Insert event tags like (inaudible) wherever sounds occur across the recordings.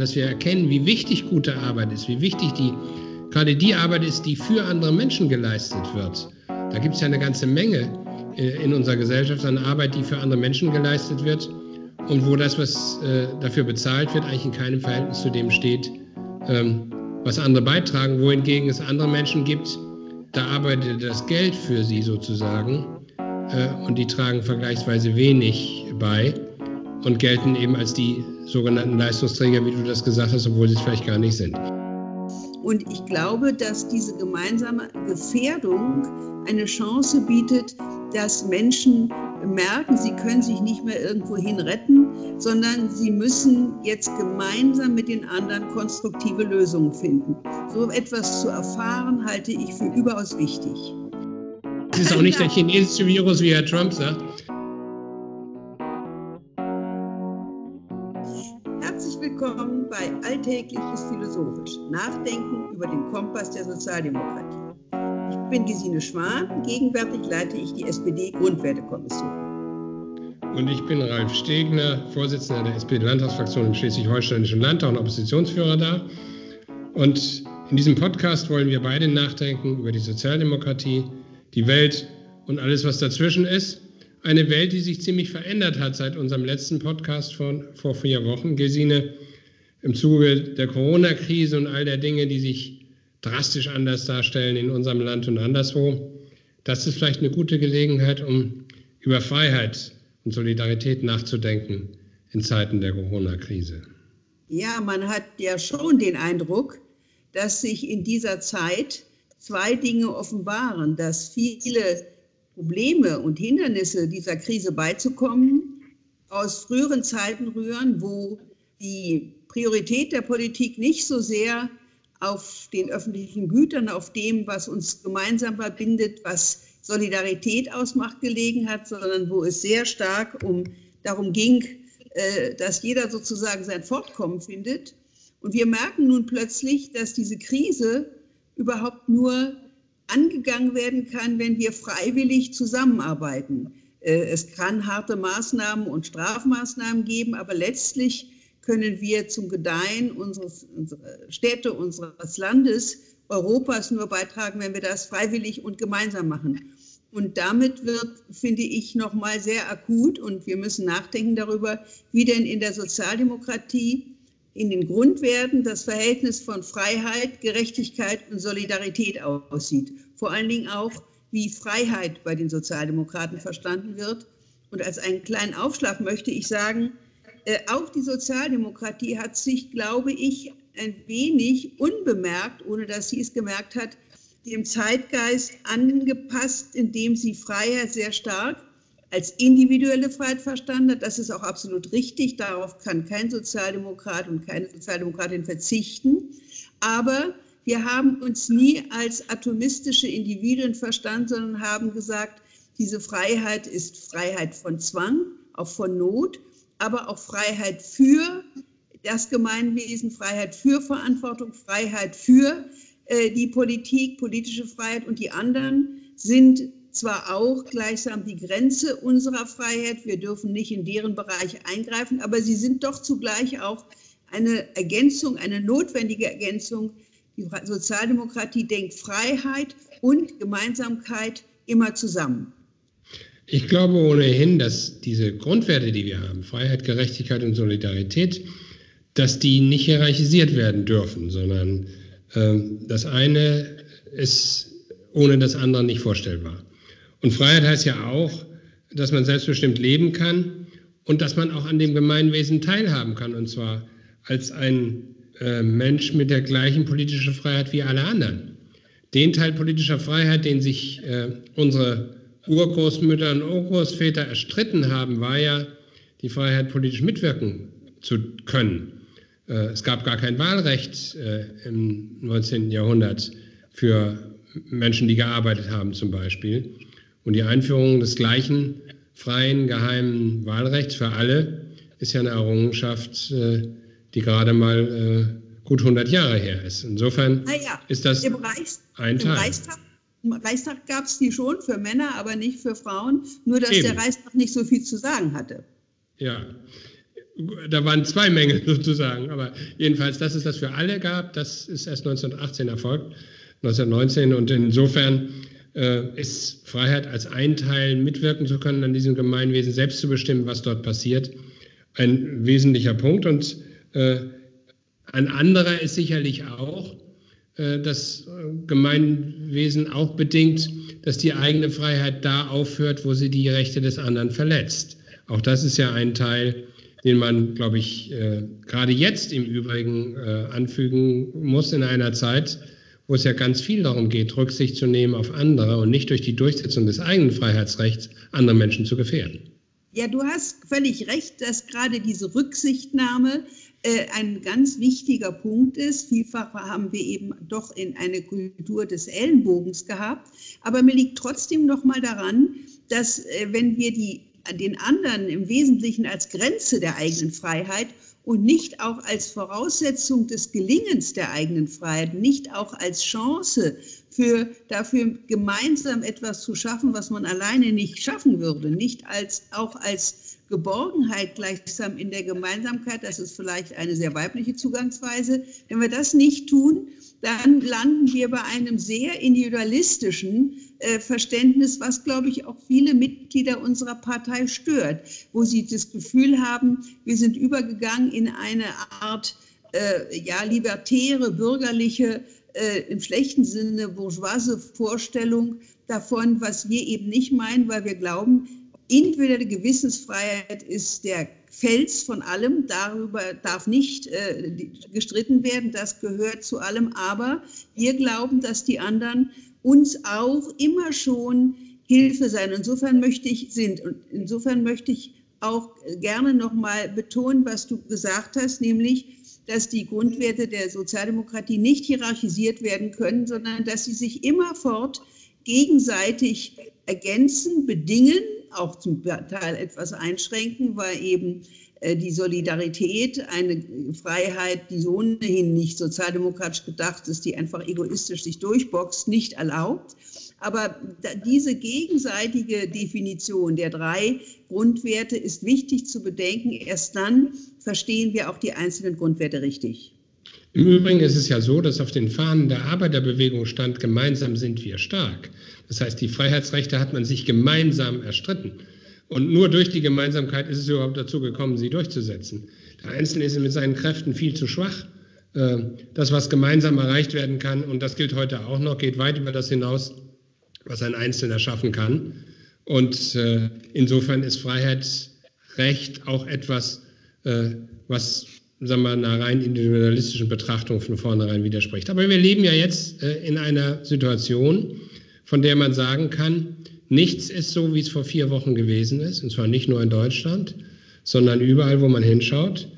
dass wir erkennen, wie wichtig gute Arbeit ist, wie wichtig die gerade die Arbeit ist, die für andere Menschen geleistet wird. Da gibt es ja eine ganze Menge äh, in unserer Gesellschaft an Arbeit, die für andere Menschen geleistet wird und wo das, was äh, dafür bezahlt wird, eigentlich in keinem Verhältnis zu dem steht, ähm, was andere beitragen, wohingegen es andere Menschen gibt, da arbeitet das Geld für sie sozusagen äh, und die tragen vergleichsweise wenig bei und gelten eben als die sogenannten Leistungsträger, wie du das gesagt hast, obwohl sie es vielleicht gar nicht sind. Und ich glaube, dass diese gemeinsame Gefährdung eine Chance bietet, dass Menschen merken, sie können sich nicht mehr irgendwohin retten, sondern sie müssen jetzt gemeinsam mit den anderen konstruktive Lösungen finden. So etwas zu erfahren, halte ich für überaus wichtig. Das ist auch nicht der chinesische Virus, wie Herr Trump sagt. Willkommen bei Alltägliches Philosophisch. Nachdenken über den Kompass der Sozialdemokratie. Ich bin Gesine Schwan, gegenwärtig leite ich die SPD-Grundwertekommission. Und ich bin Ralf Stegner, Vorsitzender der SPD-Landtagsfraktion im Schleswig-Holsteinischen Landtag und Oppositionsführer da. Und in diesem Podcast wollen wir beide nachdenken über die Sozialdemokratie, die Welt und alles, was dazwischen ist. Eine Welt, die sich ziemlich verändert hat seit unserem letzten Podcast von vor vier Wochen. Gesine, im Zuge der Corona-Krise und all der Dinge, die sich drastisch anders darstellen in unserem Land und anderswo. Das ist vielleicht eine gute Gelegenheit, um über Freiheit und Solidarität nachzudenken in Zeiten der Corona-Krise. Ja, man hat ja schon den Eindruck, dass sich in dieser Zeit zwei Dinge offenbaren, dass viele Probleme und Hindernisse dieser Krise beizukommen aus früheren Zeiten rühren, wo die Priorität der Politik nicht so sehr auf den öffentlichen Gütern, auf dem, was uns gemeinsam verbindet, was Solidarität ausmacht, gelegen hat, sondern wo es sehr stark um darum ging, äh, dass jeder sozusagen sein Fortkommen findet. Und wir merken nun plötzlich, dass diese Krise überhaupt nur angegangen werden kann, wenn wir freiwillig zusammenarbeiten. Äh, es kann harte Maßnahmen und Strafmaßnahmen geben, aber letztlich können wir zum Gedeihen unseres, unserer Städte, unseres Landes, Europas nur beitragen, wenn wir das freiwillig und gemeinsam machen. Und damit wird, finde ich, nochmal sehr akut und wir müssen nachdenken darüber, wie denn in der Sozialdemokratie in den Grundwerten das Verhältnis von Freiheit, Gerechtigkeit und Solidarität aussieht. Vor allen Dingen auch, wie Freiheit bei den Sozialdemokraten verstanden wird. Und als einen kleinen Aufschlag möchte ich sagen, äh, auch die Sozialdemokratie hat sich, glaube ich, ein wenig unbemerkt, ohne dass sie es gemerkt hat, dem Zeitgeist angepasst, indem sie Freiheit sehr stark als individuelle Freiheit verstanden hat. Das ist auch absolut richtig. Darauf kann kein Sozialdemokrat und keine Sozialdemokratin verzichten. Aber wir haben uns nie als atomistische Individuen verstanden, sondern haben gesagt, diese Freiheit ist Freiheit von Zwang, auch von Not aber auch Freiheit für das Gemeinwesen, Freiheit für Verantwortung, Freiheit für äh, die Politik, politische Freiheit und die anderen sind zwar auch gleichsam die Grenze unserer Freiheit, wir dürfen nicht in deren Bereich eingreifen, aber sie sind doch zugleich auch eine Ergänzung, eine notwendige Ergänzung. Die Sozialdemokratie denkt Freiheit und Gemeinsamkeit immer zusammen. Ich glaube ohnehin, dass diese Grundwerte, die wir haben, Freiheit, Gerechtigkeit und Solidarität, dass die nicht hierarchisiert werden dürfen, sondern äh, das eine ist ohne das andere nicht vorstellbar. Und Freiheit heißt ja auch, dass man selbstbestimmt leben kann und dass man auch an dem Gemeinwesen teilhaben kann, und zwar als ein äh, Mensch mit der gleichen politischen Freiheit wie alle anderen. Den Teil politischer Freiheit, den sich äh, unsere Urgroßmütter und Urgroßväter erstritten haben, war ja die Freiheit, politisch mitwirken zu können. Äh, es gab gar kein Wahlrecht äh, im 19. Jahrhundert für Menschen, die gearbeitet haben zum Beispiel. Und die Einführung des gleichen freien, geheimen Wahlrechts für alle ist ja eine Errungenschaft, äh, die gerade mal gut 100 Jahre her ist. Insofern ja, ist das Reichs, ein Teil. Im Reichstag im Reichstag gab es die schon für Männer, aber nicht für Frauen, nur dass Eben. der Reichstag nicht so viel zu sagen hatte. Ja, da waren zwei Mängel (laughs) sozusagen. Aber jedenfalls, dass es das für alle gab, das ist erst 1918 erfolgt, 1919. Und insofern äh, ist Freiheit als ein Teil mitwirken zu können an diesem Gemeinwesen, selbst zu bestimmen, was dort passiert, ein wesentlicher Punkt. Und äh, ein anderer ist sicherlich auch, äh, das Gemeinwesen auch bedingt, dass die eigene Freiheit da aufhört, wo sie die Rechte des anderen verletzt. Auch das ist ja ein Teil, den man, glaube ich, äh, gerade jetzt im Übrigen äh, anfügen muss in einer Zeit, wo es ja ganz viel darum geht, Rücksicht zu nehmen auf andere und nicht durch die Durchsetzung des eigenen Freiheitsrechts andere Menschen zu gefährden. Ja, du hast völlig recht, dass gerade diese Rücksichtnahme äh, ein ganz wichtiger Punkt ist. Vielfach haben wir eben doch in eine Kultur des Ellenbogens gehabt. Aber mir liegt trotzdem noch mal daran, dass äh, wenn wir die den anderen im Wesentlichen als Grenze der eigenen Freiheit und nicht auch als Voraussetzung des Gelingens der eigenen Freiheit, nicht auch als Chance für dafür gemeinsam etwas zu schaffen, was man alleine nicht schaffen würde, nicht als auch als Geborgenheit gleichsam in der Gemeinsamkeit, das ist vielleicht eine sehr weibliche Zugangsweise. Wenn wir das nicht tun, dann landen wir bei einem sehr individualistischen äh, Verständnis, was, glaube ich, auch viele Mitglieder unserer Partei stört, wo sie das Gefühl haben, wir sind übergegangen in eine Art äh, ja, libertäre, bürgerliche, äh, im schlechten Sinne bourgeoise Vorstellung davon, was wir eben nicht meinen, weil wir glauben, individuelle Gewissensfreiheit ist der Fels von allem. Darüber darf nicht äh, gestritten werden. Das gehört zu allem. Aber wir glauben, dass die anderen uns auch immer schon Hilfe sein. Insofern möchte ich sind und insofern möchte ich auch gerne noch mal betonen, was du gesagt hast, nämlich dass die Grundwerte der Sozialdemokratie nicht hierarchisiert werden können, sondern dass sie sich immerfort gegenseitig ergänzen, bedingen auch zum Teil etwas einschränken, weil eben äh, die Solidarität, eine Freiheit, die so ohnehin nicht sozialdemokratisch gedacht ist, die einfach egoistisch sich durchboxt, nicht erlaubt. Aber diese gegenseitige Definition der drei Grundwerte ist wichtig zu bedenken. Erst dann verstehen wir auch die einzelnen Grundwerte richtig. Im Übrigen ist es ja so, dass auf den Fahnen der Arbeiterbewegung stand, gemeinsam sind wir stark. Das heißt, die Freiheitsrechte hat man sich gemeinsam erstritten. Und nur durch die Gemeinsamkeit ist es überhaupt dazu gekommen, sie durchzusetzen. Der Einzelne ist mit seinen Kräften viel zu schwach. Äh, das, was gemeinsam erreicht werden kann, und das gilt heute auch noch, geht weit über das hinaus, was ein Einzelner schaffen kann. Und äh, insofern ist Freiheitsrecht auch etwas, äh, was sagen wir, einer rein individualistischen Betrachtung von vornherein widerspricht. Aber wir leben ja jetzt in einer Situation, von der man sagen kann, nichts ist so, wie es vor vier Wochen gewesen ist, und zwar nicht nur in Deutschland, sondern überall, wo man hinschaut.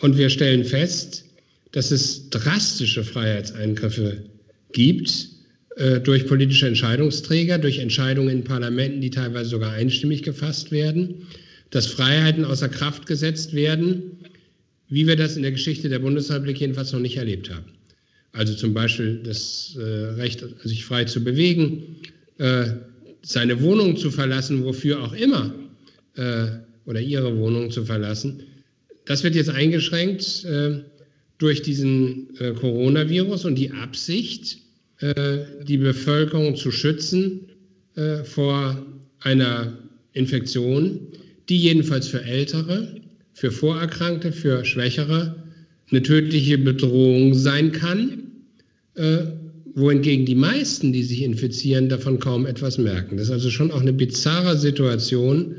Und wir stellen fest, dass es drastische Freiheitseingriffe gibt äh, durch politische Entscheidungsträger, durch Entscheidungen in Parlamenten, die teilweise sogar einstimmig gefasst werden, dass Freiheiten außer Kraft gesetzt werden, wie wir das in der Geschichte der Bundesrepublik jedenfalls noch nicht erlebt haben. Also zum Beispiel das äh, Recht, sich frei zu bewegen, äh, seine Wohnung zu verlassen, wofür auch immer, äh, oder ihre Wohnung zu verlassen. Das wird jetzt eingeschränkt äh, durch diesen äh, Coronavirus und die Absicht, äh, die Bevölkerung zu schützen vor einer Infektion, die jedenfalls für Ältere, für Vorerkrankte, für Schwächere eine tödliche Bedrohung sein kann äh, wohingegen die meisten, die sich infizieren, davon kaum etwas merken. Das ist also schon auch eine bizarre Situation,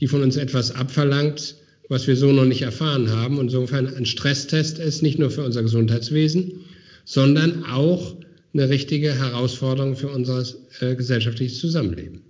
die von uns etwas abverlangt, was wir so noch nicht erfahren haben. Insofern ein Stresstest ist nicht nur für unser Gesundheitswesen, sondern auch eine richtige Herausforderung für unser äh, gesellschaftliches Zusammenleben.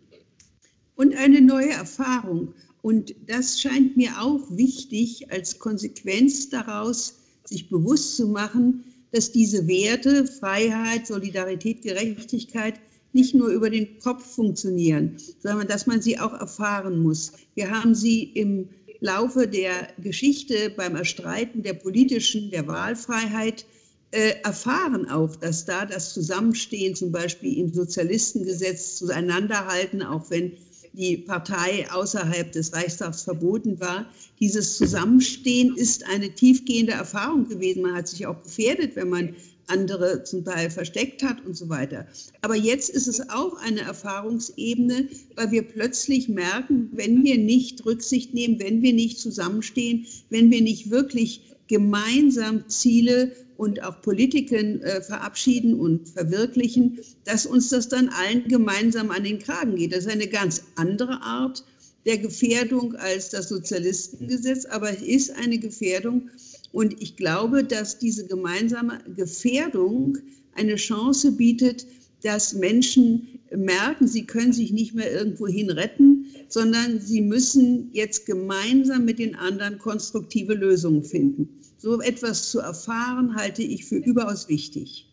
Und eine neue Erfahrung. Und das scheint mir auch wichtig, als Konsequenz daraus sich bewusst zu machen, dass diese Werte, Freiheit, Solidarität, Gerechtigkeit, nicht nur über den Kopf funktionieren, sondern dass man sie auch erfahren muss. Wir haben sie im Laufe der Geschichte beim Erstreiten der politischen, der Wahlfreiheit äh, erfahren auch, dass da das Zusammenstehen zum Beispiel im Sozialistengesetz zueinanderhalten, auch wenn die Partei außerhalb des Reichstags verboten war. Dieses Zusammenstehen ist eine tiefgehende Erfahrung gewesen. Man hat sich auch gefährdet, wenn man andere zum Teil versteckt hat und so weiter. Aber jetzt ist es auch eine Erfahrungsebene, weil wir plötzlich merken, wenn wir nicht Rücksicht nehmen, wenn wir nicht zusammenstehen, wenn wir nicht wirklich gemeinsam Ziele und auch Politiken äh, verabschieden und verwirklichen, dass uns das dann allen gemeinsam an den Kragen geht. Das ist eine ganz andere Art der Gefährdung als das Sozialistengesetz, aber es ist eine Gefährdung. Und ich glaube, dass diese gemeinsame Gefährdung eine Chance bietet, dass Menschen merken, sie können sich nicht mehr irgendwohin retten, sondern sie müssen jetzt gemeinsam mit den anderen konstruktive Lösungen finden. So etwas zu erfahren, halte ich für überaus wichtig.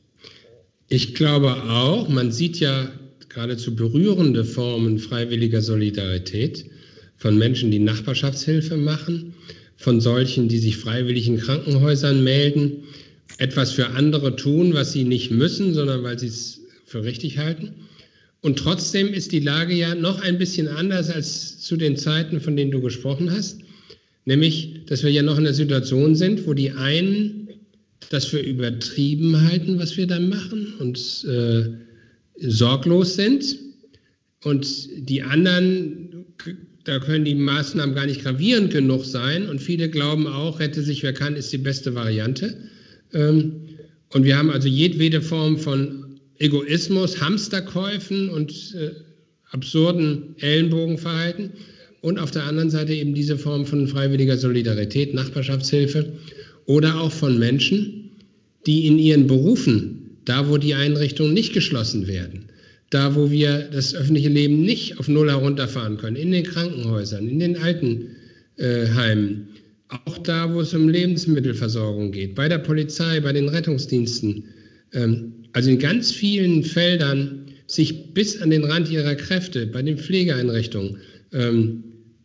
Ich glaube auch, man sieht ja geradezu berührende Formen freiwilliger Solidarität von Menschen, die Nachbarschaftshilfe machen, von solchen, die sich freiwillig in Krankenhäusern melden, etwas für andere tun, was sie nicht müssen, sondern weil sie es für richtig halten. Und trotzdem ist die Lage ja noch ein bisschen anders als zu den Zeiten, von denen du gesprochen hast. Nämlich, dass wir ja noch in der Situation sind, wo die einen das für übertrieben halten, was wir da machen und äh, sorglos sind. Und die anderen, da können die Maßnahmen gar nicht gravierend genug sein. Und viele glauben auch, rette sich wer kann, ist die beste Variante. Ähm, und wir haben also jedwede Form von Egoismus, Hamsterkäufen und äh, absurden Ellenbogenverhalten und auf der anderen Seite eben diese Form von freiwilliger Solidarität, Nachbarschaftshilfe oder auch von Menschen, die in ihren Berufen, da wo die Einrichtungen nicht geschlossen werden, da wo wir das öffentliche Leben nicht auf Null herunterfahren können, in den Krankenhäusern, in den Altenheimen, auch da, wo es um Lebensmittelversorgung geht, bei der Polizei, bei den Rettungsdiensten, ähm, also in ganz vielen Feldern sich bis an den Rand ihrer Kräfte, bei den Pflegeeinrichtungen, ähm,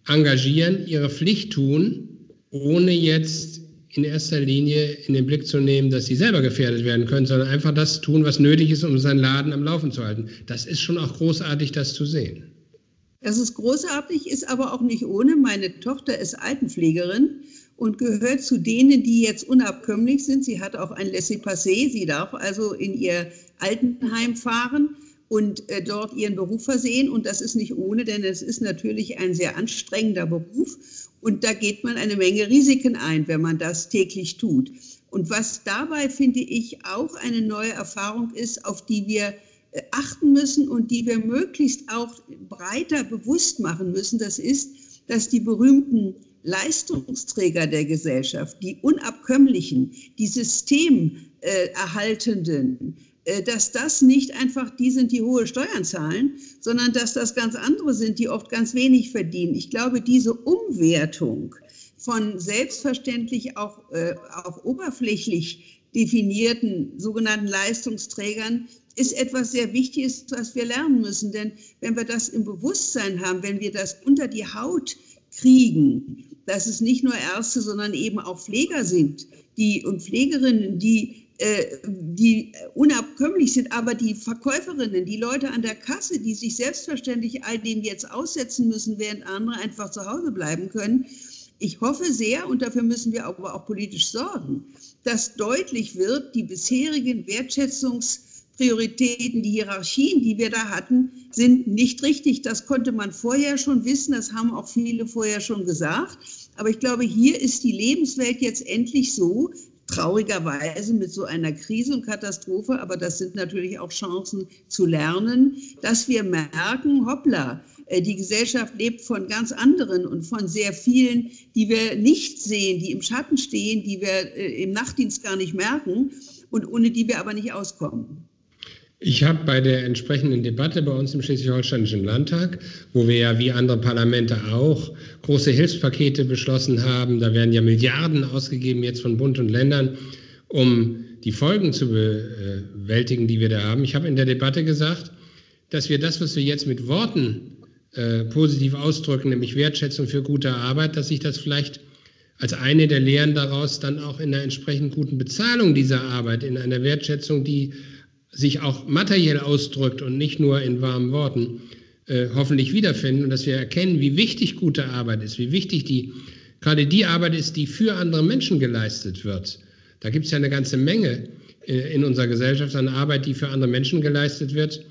engagieren, ihre Pflicht tun, ohne jetzt in erster Linie in den Blick zu nehmen, dass sie selber gefährdet werden können, sondern einfach das tun, was nötig ist, um seinen Laden am Laufen zu halten. Das ist schon auch großartig, das zu sehen. Das ist großartig, ist aber auch nicht ohne. Meine Tochter ist Altenpflegerin und gehört zu denen, die jetzt unabkömmlich sind. Sie hat auch ein Laissez-passer. Sie darf also in ihr Altenheim fahren und äh, dort ihren Beruf versehen. Und das ist nicht ohne, denn es ist natürlich ein sehr anstrengender Beruf. Und da geht man eine Menge Risiken ein, wenn man das täglich tut. Und was dabei, finde ich, auch eine neue Erfahrung ist, auf die wir äh, achten müssen und die wir möglichst auch breiter bewusst machen müssen, das ist, dass die berühmten Leistungsträger der Gesellschaft, die unabkömmlichen, die systemerhaltenden, dass das nicht einfach die sind, die hohe Steuern zahlen, sondern dass das ganz andere sind, die oft ganz wenig verdienen. Ich glaube, diese Umwertung von selbstverständlich auch, äh, auch oberflächlich definierten sogenannten Leistungsträgern ist etwas sehr Wichtiges, was wir lernen müssen. Denn wenn wir das im Bewusstsein haben, wenn wir das unter die Haut kriegen, dass es nicht nur Ärzte, sondern eben auch Pfleger sind, die und Pflegerinnen, die äh, die unabkömmlich sind, aber die Verkäuferinnen, die Leute an der Kasse, die sich selbstverständlich all dem jetzt aussetzen müssen, während andere einfach zu Hause bleiben können. Ich hoffe sehr, und dafür müssen wir aber auch politisch sorgen, dass deutlich wird, die bisherigen Wertschätzungsprioritäten, die Hierarchien, die wir da hatten, sind nicht richtig. Das konnte man vorher schon wissen, das haben auch viele vorher schon gesagt. Aber ich glaube, hier ist die Lebenswelt jetzt endlich so, traurigerweise mit so einer Krise und Katastrophe, aber das sind natürlich auch Chancen zu lernen, dass wir merken, hoppla, äh, die Gesellschaft lebt von ganz anderen und von sehr vielen, die wir nicht sehen, die im Schatten stehen, die wir äh, im Nachtdienst gar nicht merken und ohne die wir aber nicht auskommen. Ich habe bei der entsprechenden Debatte bei uns im Schleswig-Holsteinischen Landtag, wo wir ja wie andere Parlamente auch große Hilfspakete beschlossen haben, da werden ja Milliarden ausgegeben jetzt von Bund und Ländern, um die Folgen zu bewältigen, die wir da haben. Ich habe in der Debatte gesagt, dass wir das, was wir jetzt mit Worten äh, positiv ausdrücken, nämlich Wertschätzung für gute Arbeit, dass sich das vielleicht als eine der Lehren daraus dann auch in einer entsprechend guten Bezahlung dieser Arbeit, in einer Wertschätzung, die sich auch materiell ausdrückt und nicht nur in warmen Worten, äh, hoffentlich wiederfinden und dass wir erkennen, wie wichtig gute Arbeit ist, wie wichtig die gerade die Arbeit ist, die für andere Menschen geleistet wird. Da gibt es ja eine ganze Menge äh, in unserer Gesellschaft an Arbeit, die für andere Menschen geleistet wird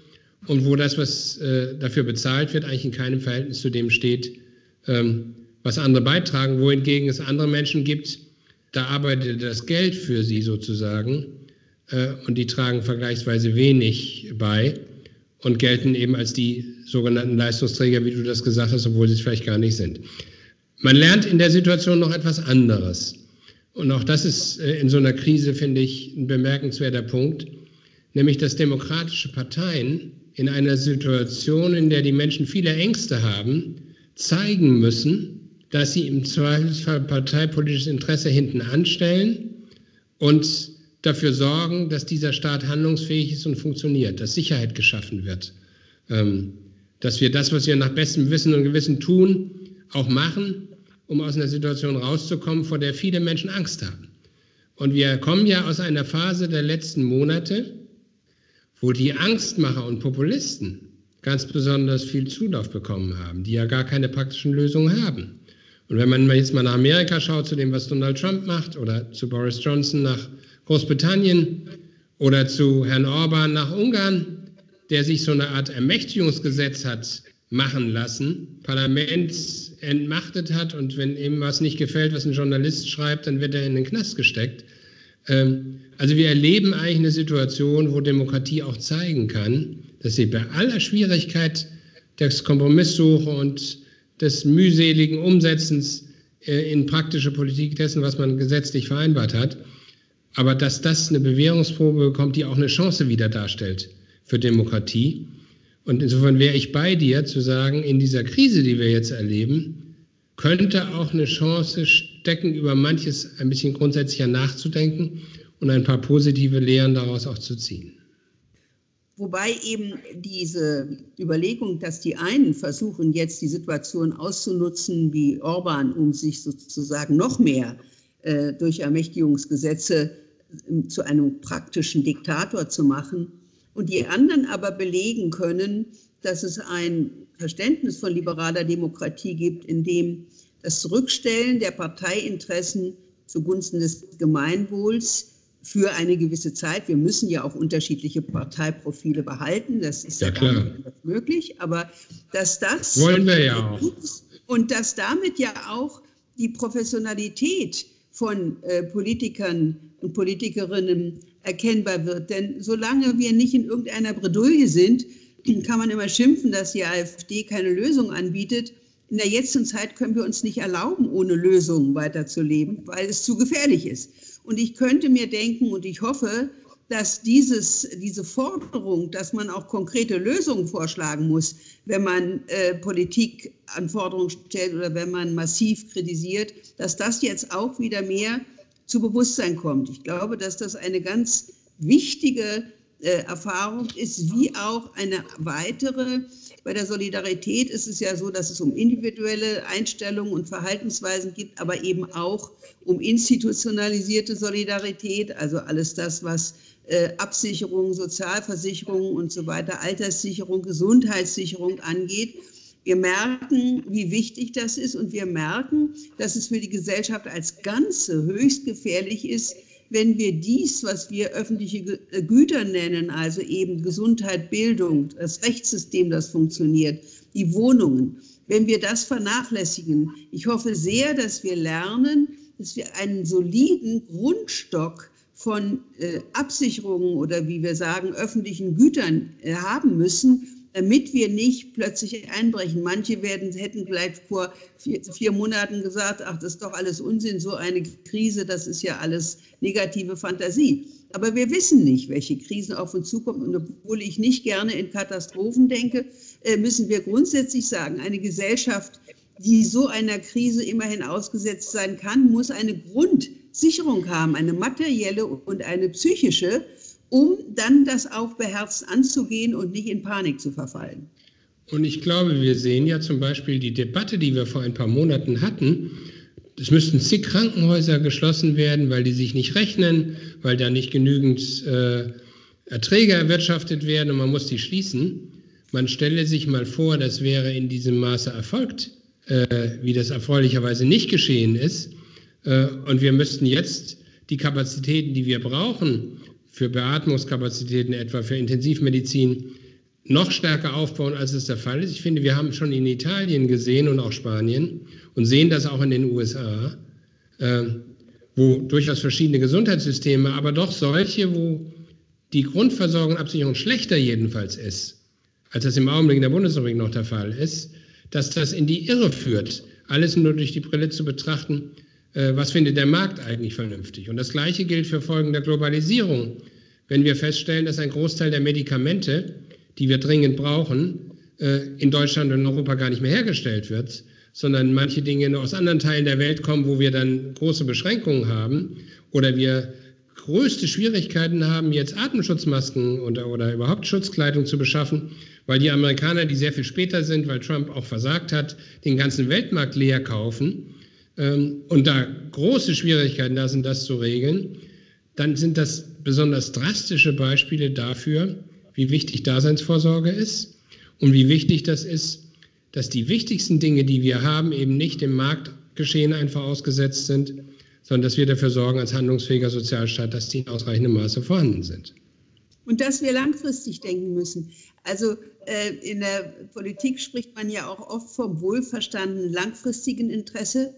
und wo das, was äh, dafür bezahlt wird, eigentlich in keinem Verhältnis zu dem steht, ähm, was andere beitragen, wohingegen es andere Menschen gibt, da arbeitet das Geld für sie sozusagen äh, und die tragen vergleichsweise wenig bei und gelten eben als die sogenannten Leistungsträger, wie du das gesagt hast, obwohl sie es vielleicht gar nicht sind. Man lernt in der Situation noch etwas anderes. Und auch das ist äh, in so einer Krise, finde ich, ein bemerkenswerter Punkt, nämlich dass demokratische Parteien in einer Situation, in der die Menschen viele Ängste haben, zeigen müssen, dass sie im Zweifelsfall parteipolitisches Interesse hinten anstellen und dafür sorgen, dass dieser Staat handlungsfähig ist und funktioniert, dass Sicherheit geschaffen wird, ähm, dass wir das, was wir nach bestem Wissen und Gewissen tun, auch machen, um aus einer Situation rauszukommen, vor der viele Menschen Angst haben. Und wir kommen ja aus einer Phase der letzten Monate, wo die Angstmacher und Populisten ganz besonders viel Zulauf bekommen haben, die ja gar keine praktischen Lösungen haben. Und wenn man jetzt mal nach Amerika schaut, zu dem, was Donald Trump macht, oder zu Boris Johnson nach Großbritannien oder zu Herrn Orban nach Ungarn, der sich so eine Art Ermächtigungsgesetz hat machen lassen, Parlament entmachtet hat und wenn ihm was nicht gefällt, was ein Journalist schreibt, dann wird er in den Knast gesteckt. Ähm, also wir erleben eigentlich eine Situation, wo Demokratie auch zeigen kann, dass sie bei aller Schwierigkeit des Kompromisssuche und des mühseligen Umsetzens äh, in praktische Politik dessen, was man gesetzlich vereinbart hat. Aber dass das eine Bewährungsprobe bekommt, die auch eine Chance wieder darstellt für Demokratie. Und insofern wäre ich bei dir zu sagen, in dieser Krise, die wir jetzt erleben, könnte auch eine Chance stecken, über manches ein bisschen grundsätzlicher nachzudenken und ein paar positive Lehren daraus auch zu ziehen. Wobei eben diese Überlegung, dass die einen versuchen, jetzt die Situation auszunutzen, wie Orban, um sich sozusagen noch mehr äh, durch Ermächtigungsgesetze zu einem praktischen Diktator zu machen, und die anderen aber belegen können, dass es ein Verständnis von liberaler Demokratie gibt, in dem das Zurückstellen der Parteiinteressen zugunsten des Gemeinwohls für eine gewisse Zeit. Wir müssen ja auch unterschiedliche Parteiprofile behalten, das ist ja, ja klar. möglich, aber dass das wollen wir ja auch. Und dass damit ja auch die Professionalität von äh, Politikern und Politikerinnen erkennbar wird. Denn solange wir nicht in irgendeiner Bredouille sind, (clears throat) kann man immer schimpfen, dass die AfD keine Lösung anbietet. In der jetzigen Zeit können wir uns nicht erlauben, ohne Lösungen weiterzuleben, weil es zu gefährlich ist. Und ich könnte mir denken und ich hoffe, dass dieses, diese Forderung, dass man auch konkrete Lösungen vorschlagen muss, wenn man äh, Politikanforderungen stellt oder wenn man massiv kritisiert, dass das jetzt auch wieder mehr zu Bewusstsein kommt. Ich glaube, dass das eine ganz wichtige äh, Erfahrung ist, wie auch eine weitere. Bei der Solidarität ist es ja so, dass es um individuelle Einstellungen und Verhaltensweisen geht, aber eben auch um institutionalisierte Solidarität, also alles das, was äh, Absicherung, Sozialversicherung und so weiter, Alterssicherung, Gesundheitssicherung angeht. Wir merken, wie wichtig das ist und wir merken, dass es für die Gesellschaft als Ganze höchst gefährlich ist, wenn wir dies, was wir öffentliche äh, Güter nennen, also eben Gesundheit, Bildung, das Rechtssystem, das funktioniert, die Wohnungen, wenn wir das vernachlässigen. Ich hoffe sehr, dass wir lernen, dass wir einen soliden Grundstock von äh, Absicherungen oder wie wir sagen, öffentlichen Gütern äh, haben müssen, damit wir nicht plötzlich einbrechen. Manche werden, hätten vielleicht vor vier, vier, Monaten gesagt, ach, das ist doch alles Unsinn, so eine Krise, das ist ja alles negative Fantasie. Aber wir wissen nicht, welche Krisen auf uns zukommen. Und obwohl ich nicht gerne in Katastrophen denke, äh, müssen wir grundsätzlich sagen, eine Gesellschaft, die so einer Krise immerhin ausgesetzt sein kann, muss eine Grundsicherung haben, eine materielle und eine psychische, um dann das auch beherzt anzugehen und nicht in Panik zu verfallen. Und ich glaube, wir sehen ja zum Beispiel die Debatte, die wir vor ein paar Monaten hatten. Es müssten zig Krankenhäuser geschlossen werden, weil die sich nicht rechnen, weil da nicht genügend äh, Erträge erwirtschaftet werden und man muss die schließen. man stelle sich mal vor, das wäre in diesem Maße erfolgt, äh, wie das erfreulicherweise nicht geschehen ist. Äh, und wir müssten jetzt die Kapazitäten, die wir brauchen, für Beatmungskapazitäten etwa für Intensivmedizin, noch stärker aufbauen, als es der Fall ist. Ich finde, wir haben schon in Italien gesehen und auch Spanien und sehen das auch in den USA, äh, wo durchaus verschiedene Gesundheitssysteme, aber doch solche, wo die Grundversorgung und Absicherung schlechter jedenfalls ist, als das im Augenblick in der Bundesrepublik noch der Fall ist, dass das in die Irre führt, alles nur durch die Brille zu betrachten, was findet der Markt eigentlich vernünftig. Und das Gleiche gilt für Folgen der Globalisierung. Wenn wir feststellen, dass ein Großteil der Medikamente, die wir dringend brauchen, äh, in Deutschland und Europa gar nicht mehr hergestellt wird, sondern manche Dinge aus anderen Teilen der Welt kommen, wo wir dann große Beschränkungen haben oder wir größte Schwierigkeiten haben, jetzt Atemschutzmasken oder, oder überhaupt Schutzkleidung zu beschaffen, weil die Amerikaner, die sehr viel später sind, weil Trump auch versagt hat, den ganzen Weltmarkt leer kaufen und da große Schwierigkeiten da sind, das zu regeln, dann sind das besonders drastische Beispiele dafür, wie wichtig Daseinsvorsorge ist und wie wichtig das ist, dass die wichtigsten Dinge, die wir haben, eben nicht dem Marktgeschehen einfach ausgesetzt sind, sondern dass wir dafür sorgen als handlungsfähiger Sozialstaat, dass die in ausreichendem Maße vorhanden sind. Und dass wir langfristig denken müssen. Also äh, in der Politik spricht man ja auch oft vom wohlverstandenen langfristigen Interesse.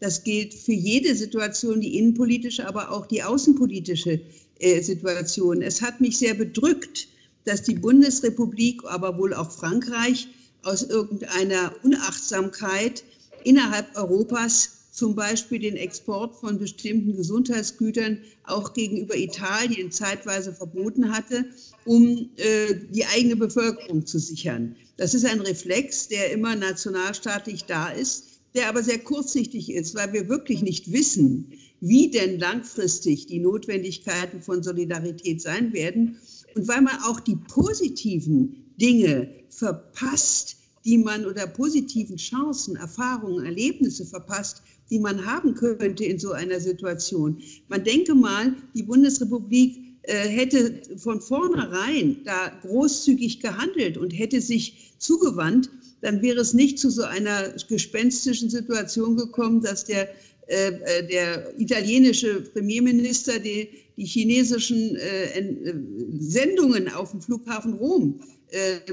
Das gilt für jede Situation, die innenpolitische, aber auch die außenpolitische äh, Situation. Es hat mich sehr bedrückt, dass die Bundesrepublik, aber wohl auch Frankreich aus irgendeiner Unachtsamkeit innerhalb Europas zum Beispiel den Export von bestimmten Gesundheitsgütern auch gegenüber Italien zeitweise verboten hatte, um äh, die eigene Bevölkerung zu sichern. Das ist ein Reflex, der immer nationalstaatlich da ist, der aber sehr kurzsichtig ist, weil wir wirklich nicht wissen, wie denn langfristig die Notwendigkeiten von Solidarität sein werden und weil man auch die positiven Dinge verpasst, die man oder positiven Chancen, Erfahrungen, Erlebnisse verpasst, die man haben könnte in so einer Situation. Man denke mal, die Bundesrepublik äh, hätte von vornherein da großzügig gehandelt und hätte sich zugewandt, dann wäre es nicht zu so einer gespenstischen Situation gekommen, dass der, äh, äh der italienische Premierminister die, die chinesischen äh, äh Sendungen auf dem Flughafen Rom äh,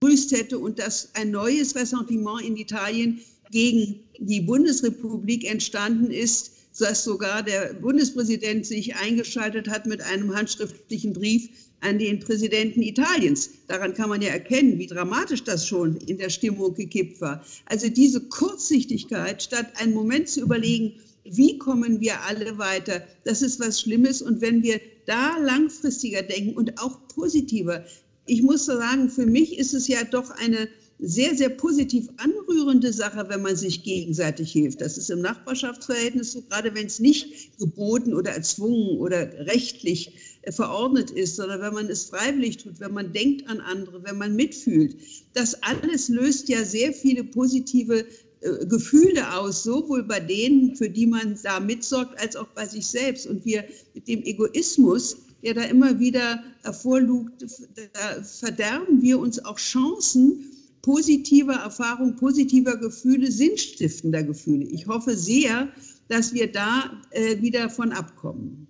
begrüßt hätte und dass ein neues Ressentiment in Italien gegen die Bundesrepublik entstanden ist, dass sogar der Bundespräsident sich eingeschaltet hat mit einem handschriftlichen Brief an den Präsidenten Italiens. Daran kann man ja erkennen, wie dramatisch das schon in der Stimmung gekippt war. Also diese Kurzsichtigkeit, statt einen Moment zu überlegen, wie kommen wir alle weiter, das ist was Schlimmes. Und wenn wir da langfristiger denken und auch positiver, ich muss sagen, für mich ist es ja doch eine sehr, sehr positiv anrührende Sache, wenn man sich gegenseitig hilft. Das ist im Nachbarschaftsverhältnis so, gerade wenn es nicht geboten oder erzwungen oder rechtlich äh, verordnet ist, sondern wenn man es freiwillig tut, wenn man denkt an andere, wenn man mitfühlt. Das alles löst ja sehr viele positive äh, Gefühle aus, sowohl bei denen, für die man da mitsorgt, als auch bei sich selbst. Und wir mit dem Egoismus, der da immer wieder hervorlugt, da verderben wir uns auch Chancen, positiver Erfahrung, positiver Gefühle, sinnstiftender Gefühle. Ich hoffe sehr, dass wir da äh, wieder von abkommen.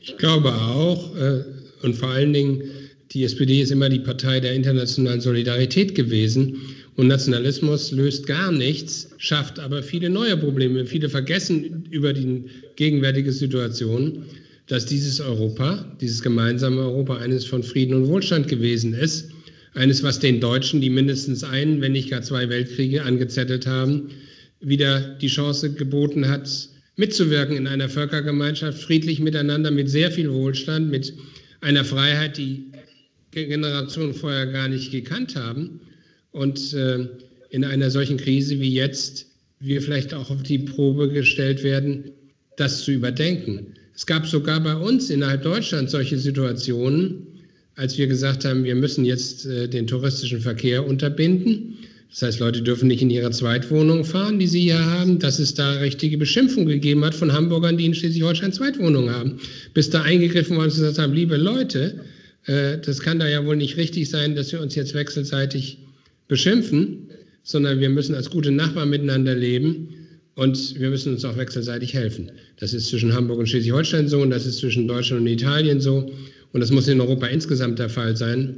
Ich glaube auch, äh, und vor allen Dingen, die SPD ist immer die Partei der internationalen Solidarität gewesen. Und Nationalismus löst gar nichts, schafft aber viele neue Probleme. Viele vergessen über die gegenwärtige Situation, dass dieses Europa, dieses gemeinsame Europa, eines von Frieden und Wohlstand gewesen ist eines, was den Deutschen, die mindestens einen, wenn nicht gar zwei Weltkriege angezettelt haben, wieder die Chance geboten hat, mitzuwirken in einer Völkergemeinschaft, friedlich miteinander, mit sehr viel Wohlstand, mit einer Freiheit, die Generationen vorher gar nicht gekannt haben. Und äh, in einer solchen Krise wie jetzt wir vielleicht auch auf die Probe gestellt werden, das zu überdenken. Es gab sogar bei uns innerhalb Deutschlands solche Situationen, als wir gesagt haben, wir müssen jetzt äh, den touristischen Verkehr unterbinden. Das heißt, Leute dürfen nicht in ihre Zweitwohnung fahren, die sie hier haben, dass es da richtige Beschimpfung gegeben hat von Hamburgern, die in Schleswig-Holstein Zweitwohnungen haben. Bis da eingegriffen worden und gesagt haben, liebe Leute, äh, das kann da ja wohl nicht richtig sein, dass wir uns jetzt wechselseitig beschimpfen, sondern wir müssen als gute Nachbarn miteinander leben und wir müssen uns auch wechselseitig helfen. Das ist zwischen Hamburg und Schleswig-Holstein so und das ist zwischen Deutschland und Italien so und das muss in Europa insgesamt der Fall sein.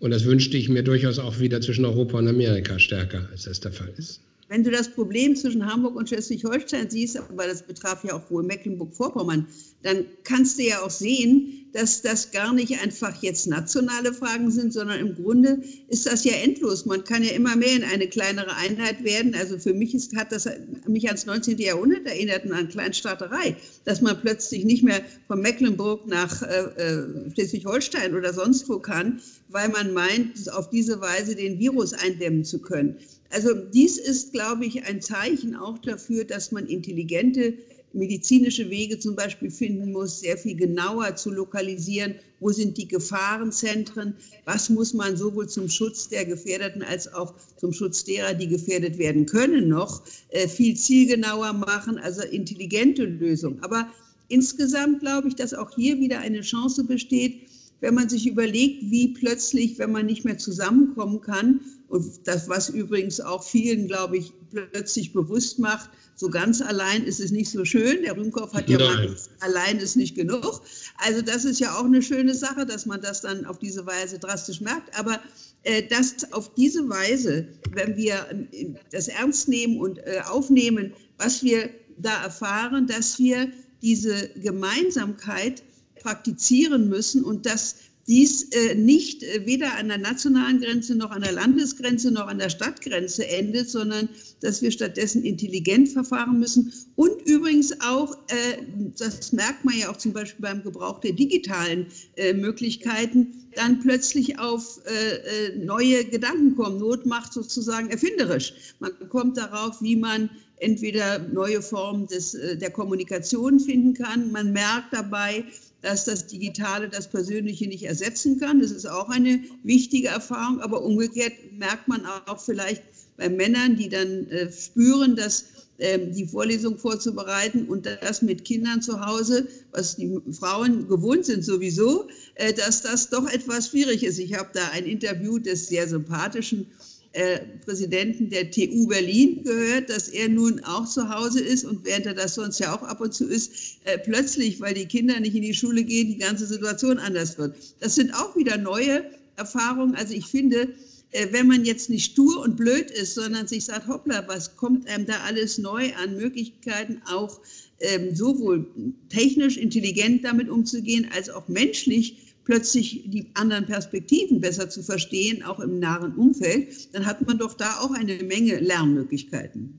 Und das wünschte ich mir durchaus auch wieder zwischen Europa und Amerika stärker, als das der Fall ist. Wenn du das Problem zwischen Hamburg und Schleswig-Holstein siehst, aber das betraf ja auch wohl Mecklenburg-Vorpommern, dann kannst du ja auch sehen, dass das gar nicht einfach jetzt nationale Fragen sind, sondern im Grunde ist das ja endlos. Man kann ja immer mehr in eine kleinere Einheit werden. Also für mich ist, hat das mich ans 19. Jahrhundert erinnert und an Kleinstaaterei, dass man plötzlich nicht mehr von Mecklenburg nach äh, äh Schleswig-Holstein oder sonst wo kann, weil man meint, auf diese Weise den Virus eindämmen zu können. Also dies ist, glaube ich, ein Zeichen auch dafür, dass man intelligente medizinische Wege zum Beispiel finden muss, sehr viel genauer zu lokalisieren, wo sind die Gefahrenzentren, was muss man sowohl zum Schutz der Gefährdeten als auch zum Schutz derer, die gefährdet werden können, noch äh, viel zielgenauer machen, also intelligente Lösungen. Aber insgesamt glaube ich, dass auch hier wieder eine Chance besteht, wenn man sich überlegt, wie plötzlich, wenn man nicht mehr zusammenkommen kann, und das, was übrigens auch vielen, glaube ich, plötzlich bewusst macht, so ganz allein ist es nicht so schön. Der Rühmkopf hat ja mal, allein ist nicht genug. Also das ist ja auch eine schöne Sache, dass man das dann auf diese Weise drastisch merkt. Aber äh, dass auf diese Weise, wenn wir äh, das ernst nehmen und äh, aufnehmen, was wir da erfahren, dass wir diese Gemeinsamkeit praktizieren müssen und dass dies äh, nicht äh, weder an der nationalen Grenze noch an der Landesgrenze noch an der Stadtgrenze endet, sondern dass wir stattdessen intelligent verfahren müssen und übrigens auch, äh, das merkt man ja auch zum Beispiel beim Gebrauch der digitalen äh, Möglichkeiten, dann plötzlich auf äh, äh, neue Gedanken kommen. Not macht sozusagen erfinderisch. Man kommt darauf, wie man entweder neue Formen des, der Kommunikation finden kann. Man merkt dabei, dass das Digitale das Persönliche nicht ersetzen kann. Das ist auch eine wichtige Erfahrung. Aber umgekehrt merkt man auch vielleicht bei Männern, die dann äh, spüren, dass äh, die Vorlesung vorzubereiten und das mit Kindern zu Hause, was die Frauen gewohnt sind sowieso, äh, dass das doch etwas schwierig ist. Ich habe da ein Interview des sehr sympathischen äh, Präsidenten der TU Berlin gehört, dass er nun auch zu Hause ist und während er das sonst ja auch ab und zu ist, äh, plötzlich, weil die Kinder nicht in die Schule gehen, die ganze Situation anders wird. Das sind auch wieder neue Erfahrungen. Also ich finde, äh, wenn man jetzt nicht stur und blöd ist, sondern sich sagt, hoppla, was kommt einem da alles neu an Möglichkeiten, auch ähm, sowohl technisch intelligent damit umzugehen, als auch menschlich plötzlich die anderen Perspektiven besser zu verstehen, auch im nahen Umfeld, dann hat man doch da auch eine Menge Lernmöglichkeiten.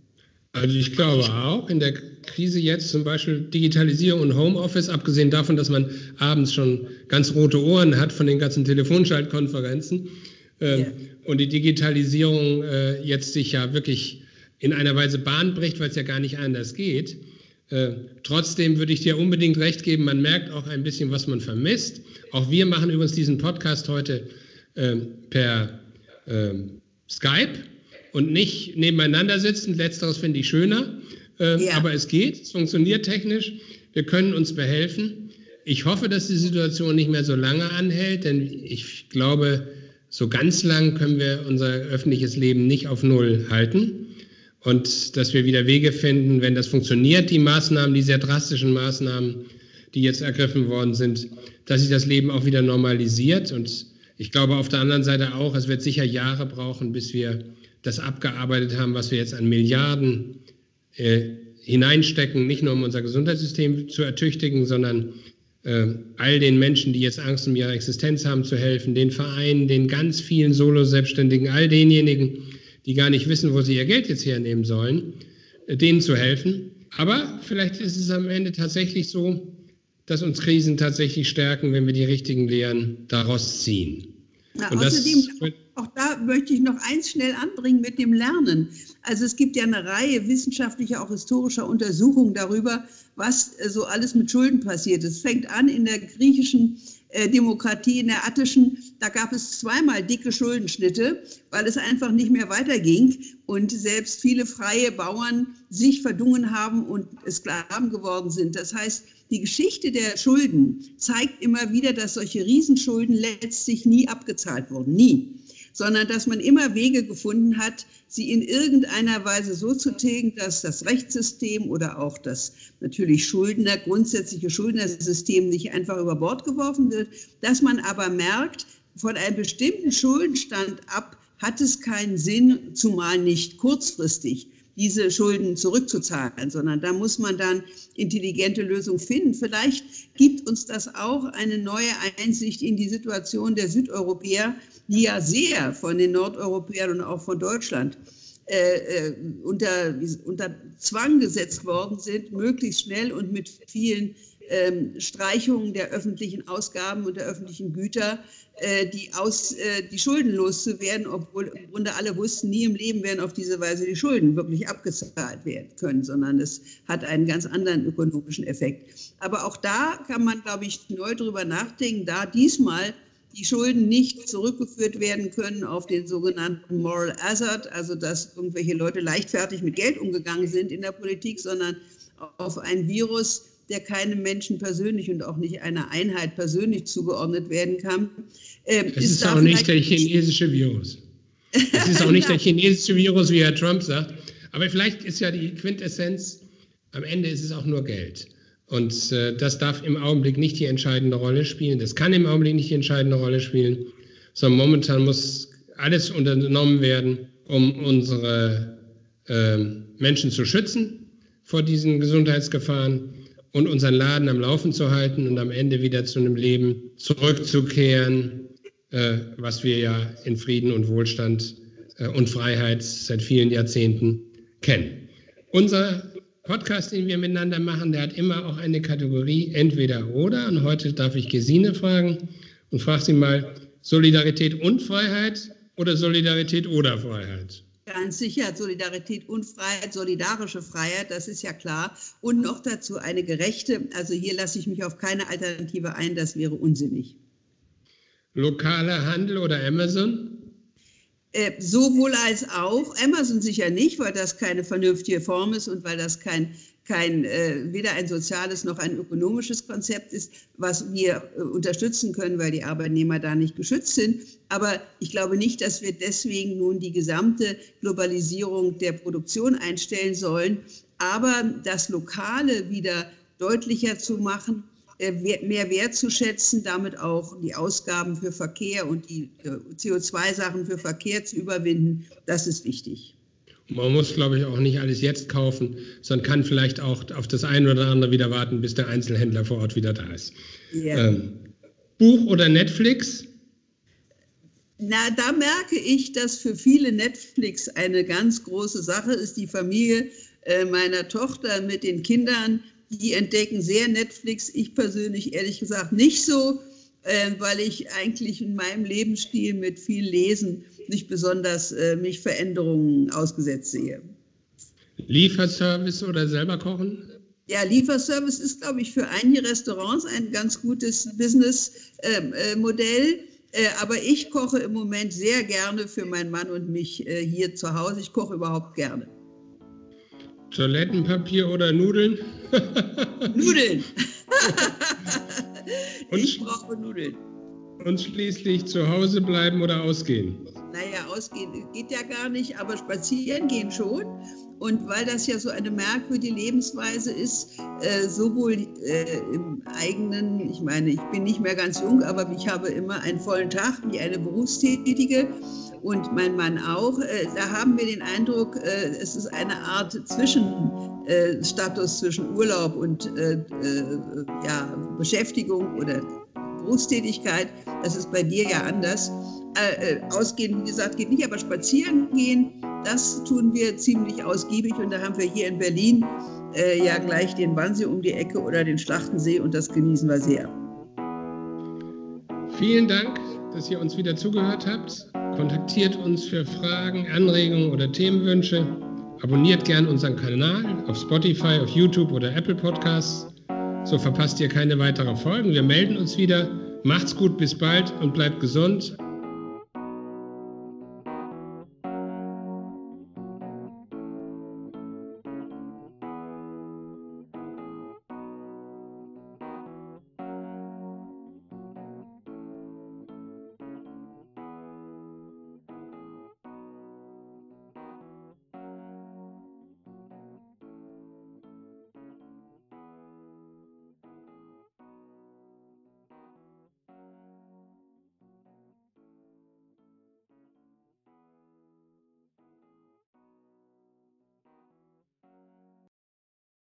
Also ich glaube auch in der Krise jetzt zum Beispiel Digitalisierung und Homeoffice, abgesehen davon, dass man abends schon ganz rote Ohren hat von den ganzen Telefonschaltkonferenzen äh, ja. und die Digitalisierung äh, jetzt sich ja wirklich in einer Weise Bahn bricht, weil es ja gar nicht anders geht. Äh, trotzdem würde ich dir unbedingt recht geben, man merkt auch ein bisschen, was man vermisst. Auch wir machen übrigens diesen Podcast heute äh, per äh, Skype und nicht nebeneinander sitzen. Letzteres finde ich schöner. Äh, ja. Aber es geht, es funktioniert technisch. Wir können uns behelfen. Ich hoffe, dass die Situation nicht mehr so lange anhält, denn ich glaube, so ganz lang können wir unser öffentliches Leben nicht auf Null halten. Und dass wir wieder Wege finden, wenn das funktioniert, die Maßnahmen, die sehr drastischen Maßnahmen, die jetzt ergriffen worden sind, dass sich das Leben auch wieder normalisiert. Und ich glaube auf der anderen Seite auch, es wird sicher Jahre brauchen, bis wir das abgearbeitet haben, was wir jetzt an Milliarden äh, hineinstecken, nicht nur um unser Gesundheitssystem zu ertüchtigen, sondern äh, all den Menschen, die jetzt Angst um ihre Existenz haben, zu helfen, den Vereinen, den ganz vielen Solo-Selbstständigen, all denjenigen, die gar nicht wissen, wo sie ihr Geld jetzt hernehmen sollen, äh, denen zu helfen. Aber vielleicht ist es am Ende tatsächlich so, dass uns Krisen tatsächlich stärken, wenn wir die richtigen Lehren daraus ziehen. Na, außerdem, auch da möchte ich noch eins schnell anbringen mit dem Lernen. Also es gibt ja eine Reihe wissenschaftlicher, auch historischer Untersuchungen darüber, was äh, so alles mit Schulden passiert. Es fängt an in der griechischen Demokratie, in der attischen, da gab es zweimal dicke Schuldenschnitte, weil es einfach nicht mehr weiterging und selbst viele freie Bauern sich verdungen haben und Sklaven geworden sind. Das heißt, die Geschichte der Schulden zeigt immer wieder, dass solche Riesenschulden letztlich nie abgezahlt wurden. Nie sondern dass man immer Wege gefunden hat, sie in irgendeiner Weise so zu tilgen, dass das Rechtssystem oder auch das natürlich Schuldner, grundsätzliche Schuldnersystem nicht einfach über Bord geworfen wird, dass man aber merkt, von einem bestimmten Schuldenstand ab hat es keinen Sinn, zumal nicht kurzfristig diese Schulden zurückzuzahlen, sondern da muss man dann intelligente Lösungen finden. Vielleicht gibt uns das auch eine neue Einsicht in die Situation der Südeuropäer, die ja sehr von den Nordeuropäern und auch von Deutschland äh, äh unter, unter Zwang gesetzt worden sind, möglichst schnell und mit vielen ähm, Streichungen der öffentlichen Ausgaben und der öffentlichen Güter äh, die, aus, äh, die Schulden loszuwerden, obwohl im Grunde alle wussten, nie im Leben werden auf diese Weise die Schulden wirklich abgezahlt werden können, sondern es hat einen ganz anderen ökonomischen Effekt. Aber auch da kann man, glaube ich, neu drüber nachdenken, da diesmal die Schulden nicht zurückgeführt werden können auf den sogenannten Moral Hazard, also dass irgendwelche Leute leichtfertig mit Geld umgegangen sind in der Politik, sondern auf ein Virus, der keinem Menschen persönlich und auch nicht einer Einheit persönlich zugeordnet werden kann. Ähm, es ist, ist auch nicht der chinesische Virus. Es ist auch nicht der (laughs) chinesische Virus, wie Herr Trump sagt. Aber vielleicht ist ja die Quintessenz, am Ende ist es auch nur Geld. Und äh, das darf im Augenblick nicht die entscheidende Rolle spielen. Das kann im Augenblick nicht die entscheidende Rolle spielen, sondern momentan muss alles unternommen werden, um unsere äh, Menschen zu schützen vor diesen Gesundheitsgefahren und unseren Laden am Laufen zu halten und am Ende wieder zu einem Leben zurückzukehren, äh, was wir ja in Frieden und Wohlstand äh, und Freiheit seit vielen Jahrzehnten kennen. Unser Podcast, den wir miteinander machen, der hat immer auch eine Kategorie entweder oder. Und heute darf ich Gesine fragen und frage sie mal, Solidarität und Freiheit oder Solidarität oder Freiheit? Ganz sicher, Solidarität und Freiheit, solidarische Freiheit, das ist ja klar. Und noch dazu eine gerechte. Also hier lasse ich mich auf keine Alternative ein, das wäre unsinnig. Lokaler Handel oder Amazon? Äh, sowohl als auch. Amazon sicher nicht, weil das keine vernünftige Form ist und weil das kein kein, äh, weder ein soziales noch ein ökonomisches Konzept ist, was wir äh, unterstützen können, weil die Arbeitnehmer da nicht geschützt sind. Aber ich glaube nicht, dass wir deswegen nun die gesamte Globalisierung der Produktion einstellen sollen. Aber das Lokale wieder deutlicher zu machen, mehr wertzuschätzen, damit auch die Ausgaben für Verkehr und die äh, CO2-Sachen für Verkehr zu überwinden, das ist wichtig. Man muss, glaube ich, auch nicht alles jetzt kaufen, sondern kann vielleicht auch auf das eine oder andere wieder warten, bis der Einzelhändler vor Ort wieder da ist. Ja. Ähm, Buch oder Netflix? Na, da merke ich, dass für viele Netflix eine ganz große Sache ist. Die Familie äh, meiner Tochter mit den Kindern, die entdecken sehr Netflix. Ich persönlich ehrlich gesagt nicht so, äh, weil ich eigentlich in meinem Lebensstil mit viel Lesen nicht besonders äh, mich Veränderungen ausgesetzt sehe. Lieferservice oder selber kochen? Ja, Lieferservice ist, glaube ich, für einige Restaurants ein ganz gutes Businessmodell. Ähm, äh, äh, aber ich koche im Moment sehr gerne für meinen Mann und mich äh, hier zu Hause. Ich koche überhaupt gerne. Toilettenpapier oder Nudeln? (laughs) Nudeln. ich brauche Nudeln. Und schließlich zu Hause bleiben oder ausgehen? Naja, ausgehen geht ja gar nicht, aber spazieren gehen schon. Und weil das ja so eine merkwürdige Lebensweise ist, äh, sowohl äh, im eigenen, ich meine, ich bin nicht mehr ganz jung, aber ich habe immer einen vollen Tag wie eine Berufstätige und mein Mann auch. Äh, da haben wir den Eindruck, äh, es ist eine Art Zwischenstatus zwischen Urlaub und äh, äh, ja, Beschäftigung oder Berufstätigkeit. Das ist bei dir ja anders. Äh, äh, ausgehen, wie gesagt, geht nicht, aber spazieren gehen, das tun wir ziemlich ausgiebig. Und da haben wir hier in Berlin äh, ja gleich den Wannsee um die Ecke oder den Schlachtensee und das genießen wir sehr. Vielen Dank, dass ihr uns wieder zugehört habt. Kontaktiert uns für Fragen, Anregungen oder Themenwünsche. Abonniert gern unseren Kanal auf Spotify, auf YouTube oder Apple Podcasts. So verpasst ihr keine weiteren Folgen. Wir melden uns wieder. Macht's gut, bis bald und bleibt gesund.